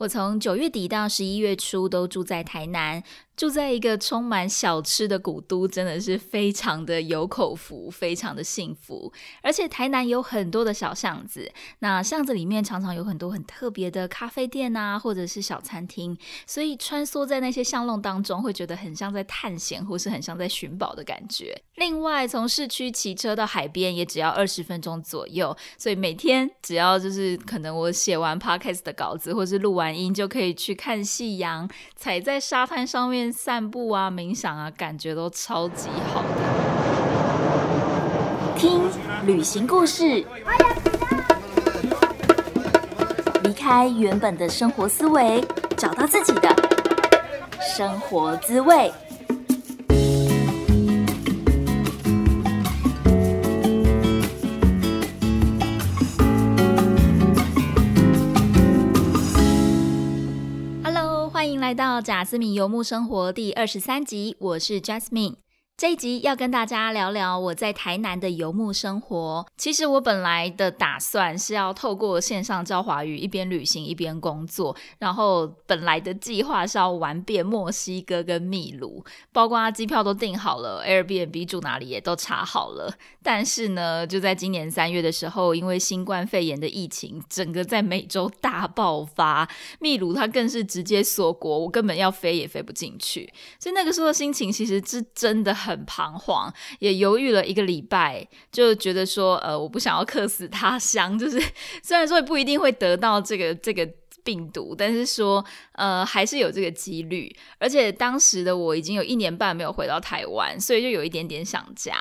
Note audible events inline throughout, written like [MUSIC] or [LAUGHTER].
我从九月底到十一月初都住在台南。住在一个充满小吃的古都，真的是非常的有口福，非常的幸福。而且台南有很多的小巷子，那巷子里面常常有很多很特别的咖啡店啊，或者是小餐厅，所以穿梭在那些巷弄当中，会觉得很像在探险，或是很像在寻宝的感觉。另外，从市区骑车到海边也只要二十分钟左右，所以每天只要就是可能我写完 podcast 的稿子，或是录完音，就可以去看夕阳，踩在沙滩上面。散步啊，冥想啊，感觉都超级好。听旅行故事，离开原本的生活思维，找到自己的生活滋味。到贾斯敏游牧生活第二十三集，我是贾斯敏。这一集要跟大家聊聊我在台南的游牧生活。其实我本来的打算是要透过线上教华语，一边旅行一边工作。然后本来的计划是要玩遍墨西哥跟秘鲁，包括机票都订好了，Airbnb 住哪里也都查好了。但是呢，就在今年三月的时候，因为新冠肺炎的疫情，整个在美洲大爆发，秘鲁它更是直接锁国，我根本要飞也飞不进去。所以那个时候的心情其实是真的。很彷徨，也犹豫了一个礼拜，就觉得说，呃，我不想要 [LAUGHS] 客死他乡，就是 [LAUGHS] 虽然说也不一定会得到这个这个。病毒，但是说，呃，还是有这个几率。而且当时的我已经有一年半没有回到台湾，所以就有一点点想家。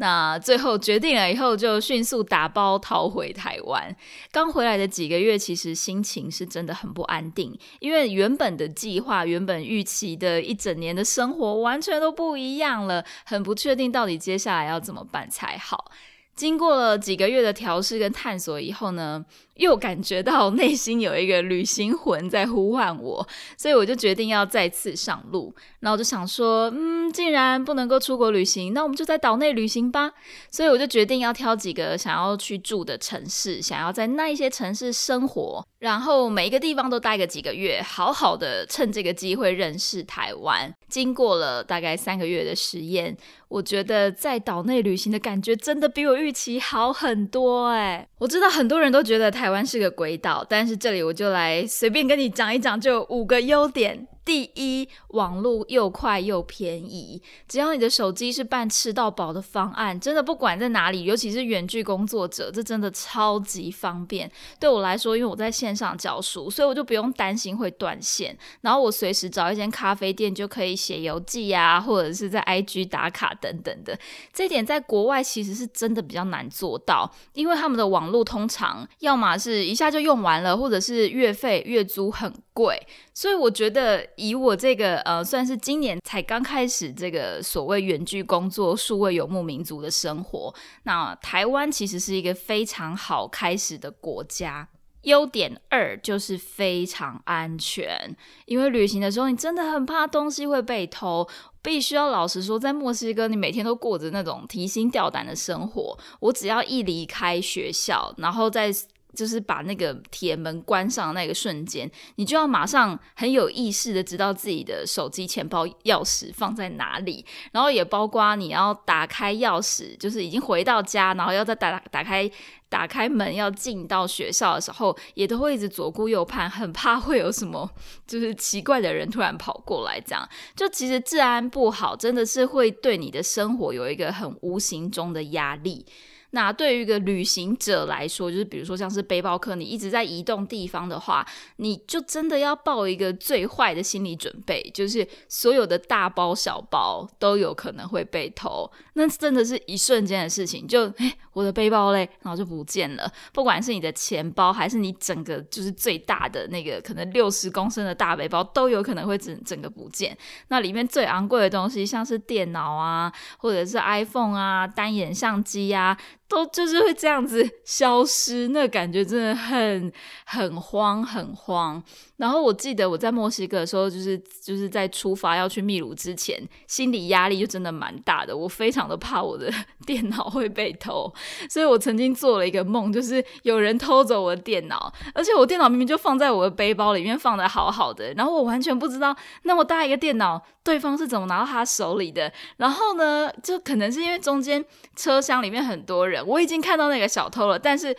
那最后决定了以后，就迅速打包逃回台湾。刚回来的几个月，其实心情是真的很不安定，因为原本的计划、原本预期的一整年的生活完全都不一样了，很不确定到底接下来要怎么办才好。经过了几个月的调试跟探索以后呢？又感觉到内心有一个旅行魂在呼唤我，所以我就决定要再次上路。然后就想说，嗯，既然不能够出国旅行，那我们就在岛内旅行吧。所以我就决定要挑几个想要去住的城市，想要在那一些城市生活，然后每一个地方都待个几个月，好好的趁这个机会认识台湾。经过了大概三个月的实验，我觉得在岛内旅行的感觉真的比我预期好很多。哎，我知道很多人都觉得台。湾是个鬼岛，但是这里我就来随便跟你讲一讲，就五个优点。第一，网络又快又便宜，只要你的手机是办吃到饱的方案，真的不管在哪里，尤其是远距工作者，这真的超级方便。对我来说，因为我在线上教书，所以我就不用担心会断线，然后我随时找一间咖啡店就可以写游记啊，或者是在 IG 打卡等等的。这点在国外其实是真的比较难做到，因为他们的网络通常要么是一下就用完了，或者是月费月租很贵，所以我觉得。以我这个呃，算是今年才刚开始这个所谓远距工作、数位游牧民族的生活，那台湾其实是一个非常好开始的国家。优点二就是非常安全，因为旅行的时候你真的很怕东西会被偷。必须要老实说，在墨西哥你每天都过着那种提心吊胆的生活。我只要一离开学校，然后在就是把那个铁门关上那个瞬间，你就要马上很有意识的知道自己的手机、钱包、钥匙放在哪里，然后也包括你要打开钥匙，就是已经回到家，然后要再打打开打开门要进到学校的时候，也都会一直左顾右盼，很怕会有什么就是奇怪的人突然跑过来，这样就其实治安不好，真的是会对你的生活有一个很无形中的压力。那对于一个旅行者来说，就是比如说像是背包客，你一直在移动地方的话，你就真的要抱一个最坏的心理准备，就是所有的大包小包都有可能会被偷。那真的是一瞬间的事情，就 [LAUGHS] 哎，我的背包嘞，然后就不见了。不管是你的钱包，还是你整个就是最大的那个可能六十公升的大背包，都有可能会整整个不见。那里面最昂贵的东西，像是电脑啊，或者是 iPhone 啊，单眼相机呀。都就是会这样子消失，那感觉真的很很慌很慌。然后我记得我在墨西哥的时候，就是就是在出发要去秘鲁之前，心理压力就真的蛮大的。我非常的怕我的 [LAUGHS] 电脑会被偷，所以我曾经做了一个梦，就是有人偷走我的电脑，而且我电脑明明就放在我的背包里面放的好好的，然后我完全不知道那么大一个电脑对方是怎么拿到他手里的。然后呢，就可能是因为中间车厢里面很多人，我已经看到那个小偷了，但是。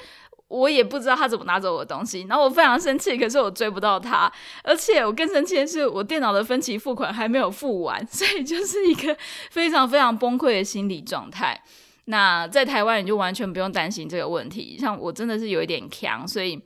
我也不知道他怎么拿走我的东西，然后我非常生气，可是我追不到他，而且我更生气的是，我电脑的分期付款还没有付完，所以就是一个非常非常崩溃的心理状态。那在台湾你就完全不用担心这个问题，像我真的是有一点强，所以。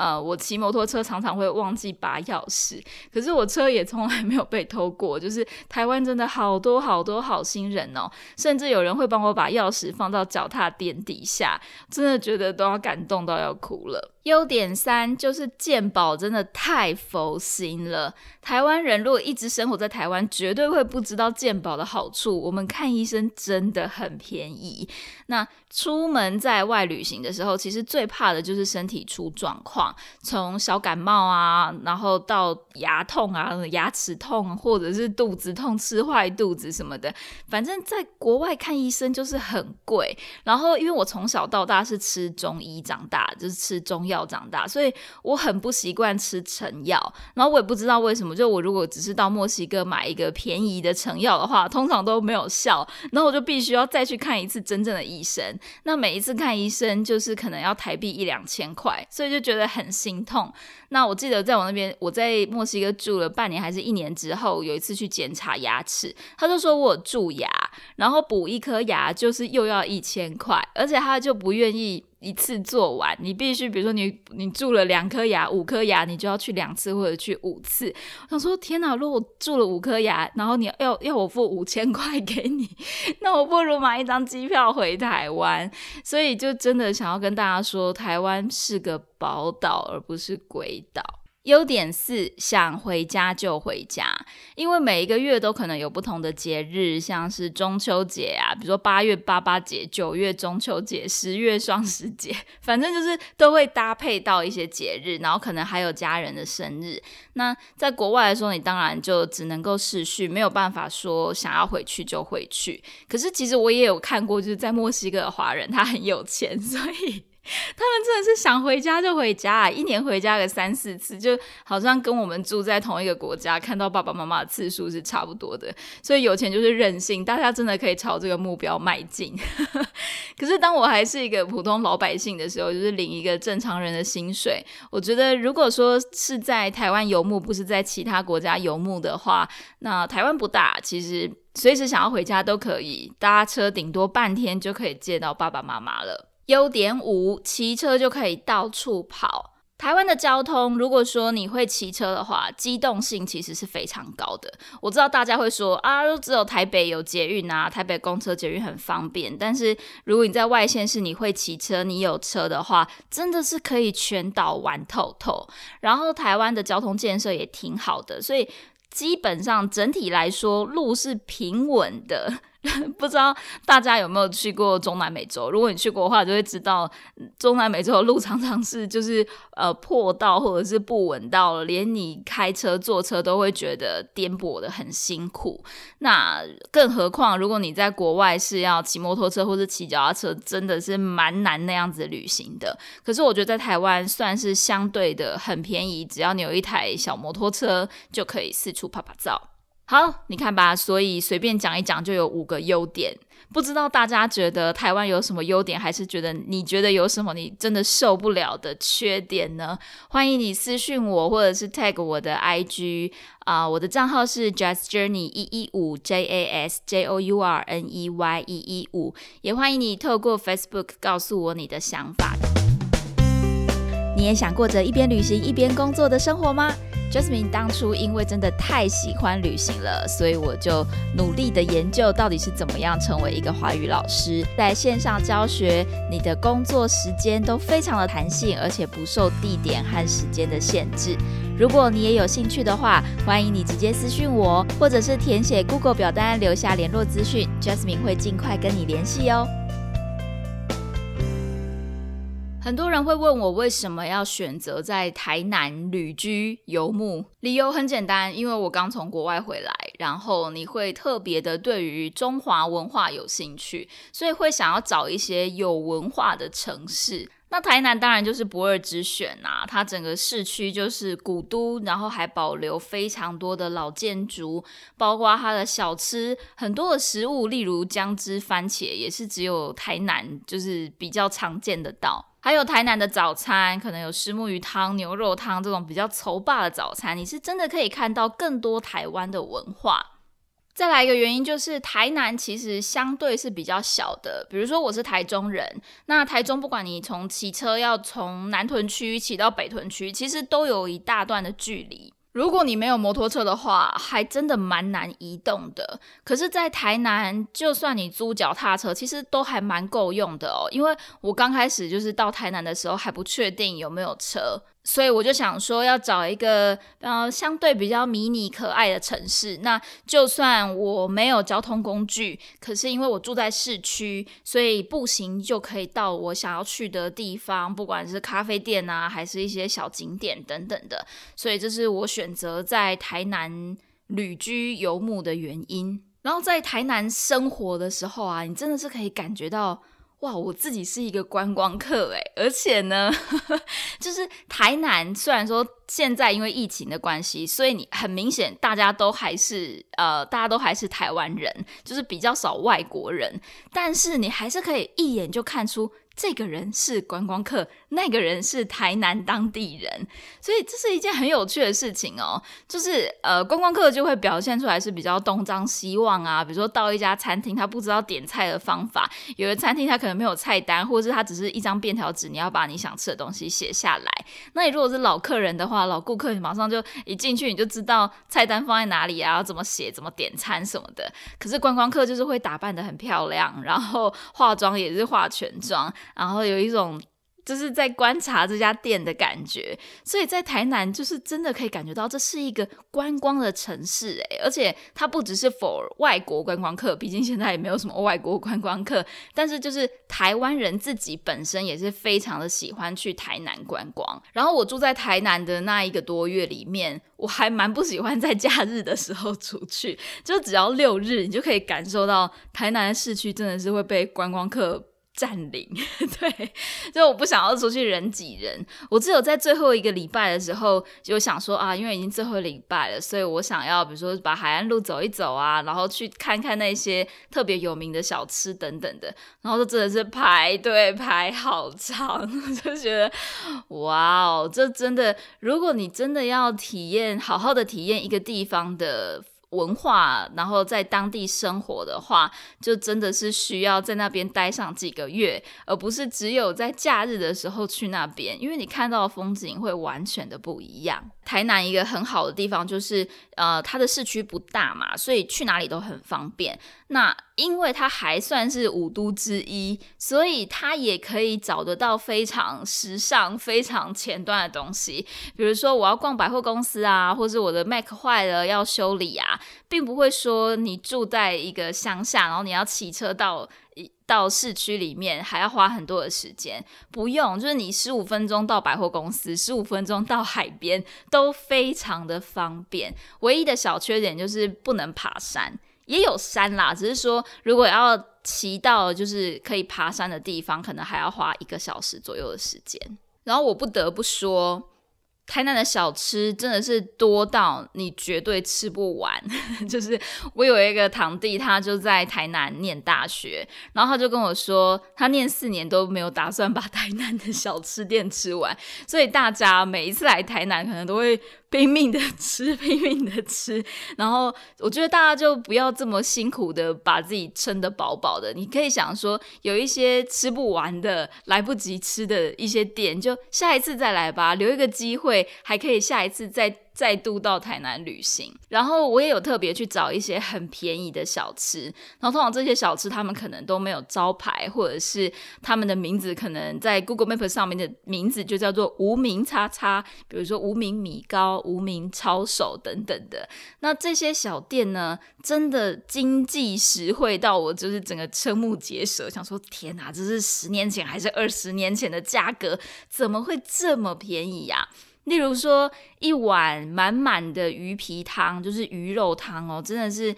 呃，我骑摩托车常常会忘记拔钥匙，可是我车也从来没有被偷过。就是台湾真的好多好多好心人哦，甚至有人会帮我把钥匙放到脚踏垫底下，真的觉得都要感动到要哭了。优点三就是健保真的太佛心了。台湾人如果一直生活在台湾，绝对会不知道健保的好处。我们看医生真的很便宜。那出门在外旅行的时候，其实最怕的就是身体出状况，从小感冒啊，然后到牙痛啊、牙齿痛，或者是肚子痛、吃坏肚子什么的。反正在国外看医生就是很贵。然后因为我从小到大是吃中医长大，就是吃中医药长大，所以我很不习惯吃成药。然后我也不知道为什么，就我如果只是到墨西哥买一个便宜的成药的话，通常都没有效。然后我就必须要再去看一次真正的医生。那每一次看医生就是可能要台币一两千块，所以就觉得很心痛。那我记得在我那边，我在墨西哥住了半年还是一年之后，有一次去检查牙齿，他就说我蛀牙，然后补一颗牙就是又要一千块，而且他就不愿意。一次做完，你必须，比如说你你蛀了两颗牙、五颗牙，你就要去两次或者去五次。我想说，天哪！如果我蛀了五颗牙，然后你要要我付五千块给你，[LAUGHS] 那我不如买一张机票回台湾。所以就真的想要跟大家说，台湾是个宝岛，而不是鬼岛。优点四，想回家就回家，因为每一个月都可能有不同的节日，像是中秋节啊，比如说八月八八节、九月中秋节、十月双十节，[LAUGHS] 反正就是都会搭配到一些节日，然后可能还有家人的生日。那在国外的时候，你当然就只能够视续，没有办法说想要回去就回去。可是其实我也有看过，就是在墨西哥的华人，他很有钱，[LAUGHS] 所以。[LAUGHS] 他们真的是想回家就回家，一年回家个三四次，就好像跟我们住在同一个国家，看到爸爸妈妈的次数是差不多的。所以有钱就是任性，大家真的可以朝这个目标迈进。[LAUGHS] 可是当我还是一个普通老百姓的时候，就是领一个正常人的薪水，我觉得如果说是在台湾游牧，不是在其他国家游牧的话，那台湾不大，其实随时想要回家都可以，搭车顶多半天就可以见到爸爸妈妈了。优点五，骑车就可以到处跑。台湾的交通，如果说你会骑车的话，机动性其实是非常高的。我知道大家会说啊，只有台北有捷运啊，台北公车捷运很方便。但是如果你在外县市，你会骑车，你有车的话，真的是可以全岛玩透透。然后台湾的交通建设也挺好的，所以基本上整体来说，路是平稳的。[LAUGHS] 不知道大家有没有去过中南美洲？如果你去过的话，就会知道中南美洲的路常常是就是呃破道或者是不稳道，连你开车坐车都会觉得颠簸的很辛苦。那更何况如果你在国外是要骑摩托车或者骑脚踏车，真的是蛮难那样子旅行的。可是我觉得在台湾算是相对的很便宜，只要你有一台小摩托车就可以四处拍拍照。好，你看吧，所以随便讲一讲就有五个优点。不知道大家觉得台湾有什么优点，还是觉得你觉得有什么你真的受不了的缺点呢？欢迎你私信我，或者是 tag 我的 IG 啊，我的账号是 Just Journey 一一五 J A S J O U R N E Y 一一五，也欢迎你透过 Facebook 告诉我你的想法。你也想过着一边旅行一边工作的生活吗？Jasmine 当初因为真的太喜欢旅行了，所以我就努力的研究到底是怎么样成为一个华语老师，在线上教学，你的工作时间都非常的弹性，而且不受地点和时间的限制。如果你也有兴趣的话，欢迎你直接私讯我，或者是填写 Google 表单留下联络资讯，Jasmine 会尽快跟你联系哦。很多人会问我为什么要选择在台南旅居游牧，理由很简单，因为我刚从国外回来，然后你会特别的对于中华文化有兴趣，所以会想要找一些有文化的城市。那台南当然就是不二之选啊，它整个市区就是古都，然后还保留非常多的老建筑，包括它的小吃，很多的食物，例如姜汁番茄，也是只有台南就是比较常见的到。还有台南的早餐，可能有石木鱼汤、牛肉汤这种比较稠霸的早餐，你是真的可以看到更多台湾的文化。再来一个原因就是，台南其实相对是比较小的。比如说我是台中人，那台中不管你从骑车要从南屯区骑到北屯区，其实都有一大段的距离。如果你没有摩托车的话，还真的蛮难移动的。可是，在台南，就算你租脚踏车，其实都还蛮够用的哦。因为我刚开始就是到台南的时候，还不确定有没有车。所以我就想说，要找一个呃相对比较迷你可爱的城市。那就算我没有交通工具，可是因为我住在市区，所以步行就可以到我想要去的地方，不管是咖啡店啊，还是一些小景点等等的。所以这是我选择在台南旅居游牧的原因。然后在台南生活的时候啊，你真的是可以感觉到。哇，我自己是一个观光客诶，而且呢，[LAUGHS] 就是台南虽然说现在因为疫情的关系，所以你很明显大家都还是呃，大家都还是台湾人，就是比较少外国人，但是你还是可以一眼就看出。这个人是观光客，那个人是台南当地人，所以这是一件很有趣的事情哦。就是呃，观光客就会表现出来是比较东张西望啊，比如说到一家餐厅，他不知道点菜的方法，有的餐厅他可能没有菜单，或者是他只是一张便条纸，你要把你想吃的东西写下来。那你如果是老客人的话，老顾客你马上就一进去你就知道菜单放在哪里啊，要怎么写，怎么点餐什么的。可是观光客就是会打扮的很漂亮，然后化妆也是化全妆。然后有一种就是在观察这家店的感觉，所以在台南就是真的可以感觉到这是一个观光的城市诶，而且它不只是 for 外国观光客，毕竟现在也没有什么外国观光客，但是就是台湾人自己本身也是非常的喜欢去台南观光。然后我住在台南的那一个多月里面，我还蛮不喜欢在假日的时候出去，就只要六日，你就可以感受到台南市区真的是会被观光客。占领，[LAUGHS] 对，就我不想要出去人挤人。我只有在最后一个礼拜的时候，就想说啊，因为已经最后一个礼拜了，所以我想要，比如说把海岸路走一走啊，然后去看看那些特别有名的小吃等等的。然后就真的是排队排好长，[LAUGHS] 就觉得哇哦，这真的，如果你真的要体验，好好的体验一个地方的。文化，然后在当地生活的话，就真的是需要在那边待上几个月，而不是只有在假日的时候去那边，因为你看到的风景会完全的不一样。台南一个很好的地方就是，呃，它的市区不大嘛，所以去哪里都很方便。那因为它还算是五都之一，所以它也可以找得到非常时尚、非常前端的东西。比如说，我要逛百货公司啊，或者我的 Mac 坏了要修理啊，并不会说你住在一个乡下，然后你要骑车到到市区里面，还要花很多的时间。不用，就是你十五分钟到百货公司，十五分钟到海边，都非常的方便。唯一的小缺点就是不能爬山。也有山啦，只是说如果要骑到就是可以爬山的地方，可能还要花一个小时左右的时间。然后我不得不说。台南的小吃真的是多到你绝对吃不完。[LAUGHS] 就是我有一个堂弟，他就在台南念大学，然后他就跟我说，他念四年都没有打算把 [LAUGHS] 台南的小吃店吃完。所以大家每一次来台南，可能都会 [LAUGHS] 拼命的吃，拼命的吃。然后我觉得大家就不要这么辛苦的把自己撑得饱饱的。你可以想说，有一些吃不完的、来不及吃的一些点，就下一次再来吧，留一个机会。还可以下一次再再度到台南旅行。然后我也有特别去找一些很便宜的小吃，然后通常这些小吃他们可能都没有招牌，或者是他们的名字可能在 Google Map 上面的名字就叫做无名叉叉，比如说无名米糕、无名抄手等等的。那这些小店呢，真的经济实惠到我就是整个瞠目结舌，想说天哪，这是十年前还是二十年前的价格？怎么会这么便宜呀？例如说，一碗满满的鱼皮汤，就是鱼肉汤哦，真的是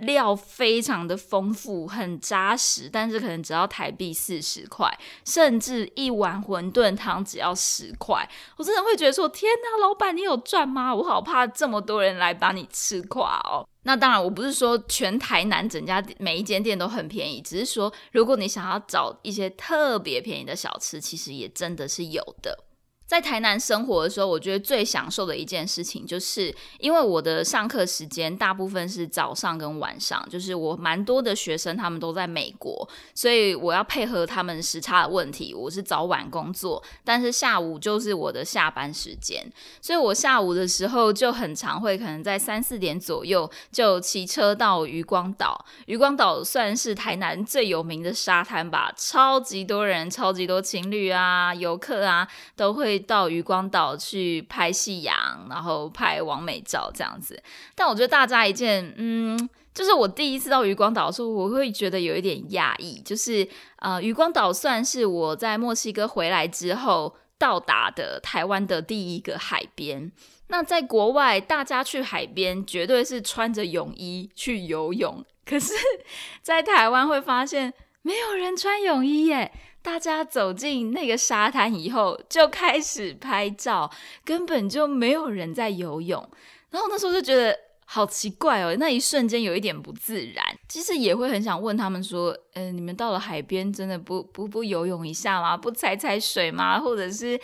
料非常的丰富，很扎实，但是可能只要台币四十块，甚至一碗馄饨汤只要十块，我真的会觉得说，天哪，老板你有赚吗？我好怕这么多人来把你吃垮哦。[LAUGHS] 那当然，我不是说全台南整家每一间店都很便宜，只是说如果你想要找一些特别便宜的小吃，其实也真的是有的。在台南生活的时候，我觉得最享受的一件事情，就是因为我的上课时间大部分是早上跟晚上，就是我蛮多的学生他们都在美国，所以我要配合他们时差的问题，我是早晚工作，但是下午就是我的下班时间，所以我下午的时候就很常会可能在三四点左右就骑车到渔光岛。渔光岛算是台南最有名的沙滩吧，超级多人，超级多情侣啊、游客啊都会。到渔光岛去拍夕阳，然后拍完美照这样子。但我觉得大家一件，嗯，就是我第一次到渔光岛的时候，我会觉得有一点讶异，就是呃，渔光岛算是我在墨西哥回来之后到达的台湾的第一个海边。那在国外，大家去海边绝对是穿着泳衣去游泳，可是，[LAUGHS] 在台湾会发现没有人穿泳衣耶。大家走进那个沙滩以后，就开始拍照，根本就没有人在游泳。然后那时候就觉得好奇怪哦，那一瞬间有一点不自然。其实也会很想问他们说：“嗯，你们到了海边，真的不不不游泳一下吗？不踩踩水吗？或者是？”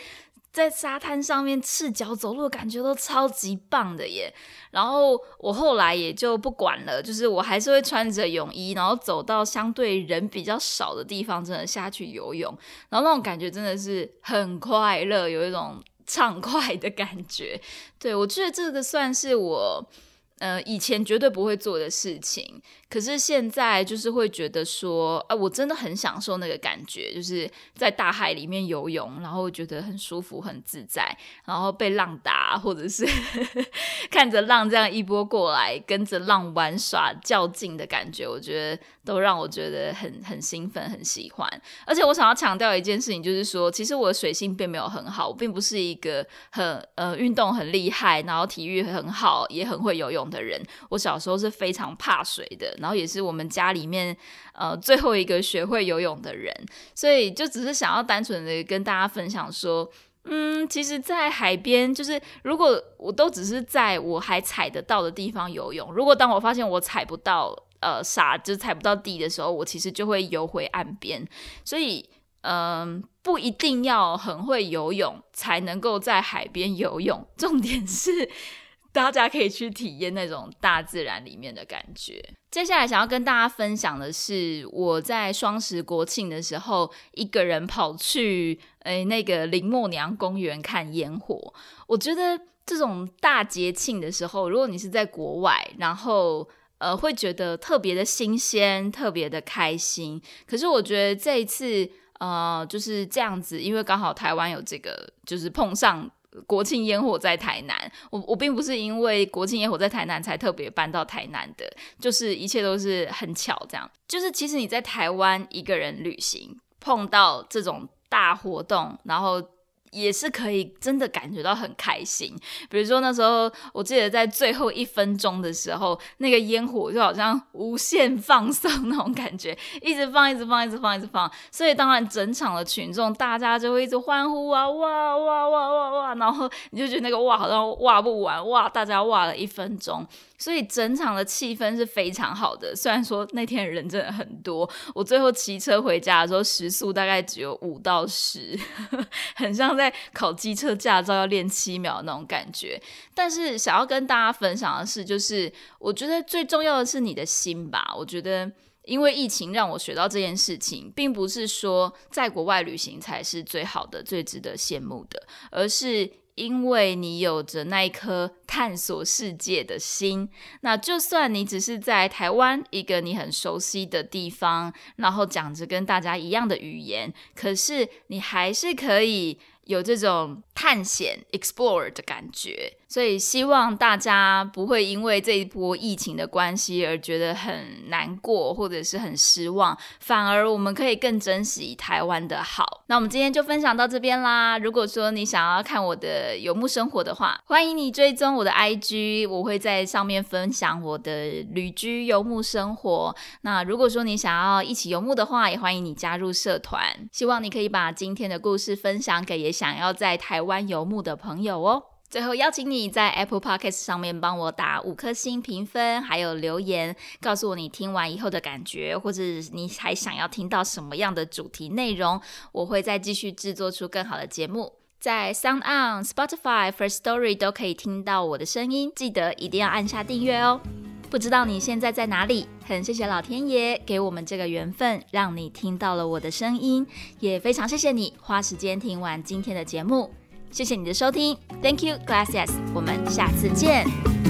在沙滩上面赤脚走路，感觉都超级棒的耶。然后我后来也就不管了，就是我还是会穿着泳衣，然后走到相对人比较少的地方，真的下去游泳。然后那种感觉真的是很快乐，有一种畅快的感觉。对我觉得这个算是我呃以前绝对不会做的事情。可是现在就是会觉得说，啊，我真的很享受那个感觉，就是在大海里面游泳，然后觉得很舒服、很自在，然后被浪打，或者是 [LAUGHS] 看着浪这样一波过来，跟着浪玩耍、较劲的感觉，我觉得都让我觉得很很兴奋、很喜欢。而且我想要强调一件事情，就是说，其实我的水性并没有很好，我并不是一个很呃运动很厉害，然后体育很好，也很会游泳的人。我小时候是非常怕水的。然后也是我们家里面呃最后一个学会游泳的人，所以就只是想要单纯的跟大家分享说，嗯，其实，在海边，就是如果我都只是在我还踩得到的地方游泳，如果当我发现我踩不到呃沙，就踩不到地的时候，我其实就会游回岸边。所以，嗯，不一定要很会游泳才能够在海边游泳，重点是。大家可以去体验那种大自然里面的感觉。接下来想要跟大家分享的是，我在双十国庆的时候，一个人跑去诶那个林默娘公园看烟火。我觉得这种大节庆的时候，如果你是在国外，然后呃会觉得特别的新鲜，特别的开心。可是我觉得这一次呃就是这样子，因为刚好台湾有这个，就是碰上。国庆烟火在台南，我我并不是因为国庆烟火在台南才特别搬到台南的，就是一切都是很巧，这样。就是其实你在台湾一个人旅行，碰到这种大活动，然后。也是可以真的感觉到很开心，比如说那时候我记得在最后一分钟的时候，那个烟火就好像无限放送那种感觉，一直放，一直放，一直放，一直放。所以当然整场的群众大家就会一直欢呼啊，哇哇哇哇哇，然后 [LAUGHS] 你就觉得那个哇好像哇不完，哇大家哇了一分钟。所以整场的气氛是非常好的，虽然说那天人真的很多，我最后骑车回家的时候时速大概只有五到十，[LAUGHS] 很像在考机车驾照要练七秒那种感觉。但是想要跟大家分享的是，就是我觉得最重要的是你的心吧。我觉得因为疫情让我学到这件事情，并不是说在国外旅行才是最好的、最值得羡慕的，而是。因为你有着那一颗探索世界的心。那就算你只是在台湾一个你很熟悉的地方，然后讲着跟大家一样的语言，可是你还是可以有这种探险 explore 的感觉。所以希望大家不会因为这一波疫情的关系而觉得很难过或者是很失望，反而我们可以更珍惜台湾的好。那我们今天就分享到这边啦。如果说你想要看我的游牧生活的话，欢迎你追踪我的 IG，我会在上面分享我的旅居游牧生活。那如果说你想要一起游牧的话，也欢迎你加入社团。希望你可以把今天的故事分享给也想要在台湾游牧的朋友哦。最后邀请你在 Apple Podcast 上面帮我打五颗星评分，还有留言告诉我你听完以后的感觉，或者你还想要听到什么样的主题内容，我会再继续制作出更好的节目。在 Sound On、Spotify、First Story 都可以听到我的声音，记得一定要按下订阅哦。不知道你现在在哪里？很谢谢老天爷给我们这个缘分，让你听到了我的声音，也非常谢谢你花时间听完今天的节目。谢谢你的收听，Thank you, Gracias，我们下次见。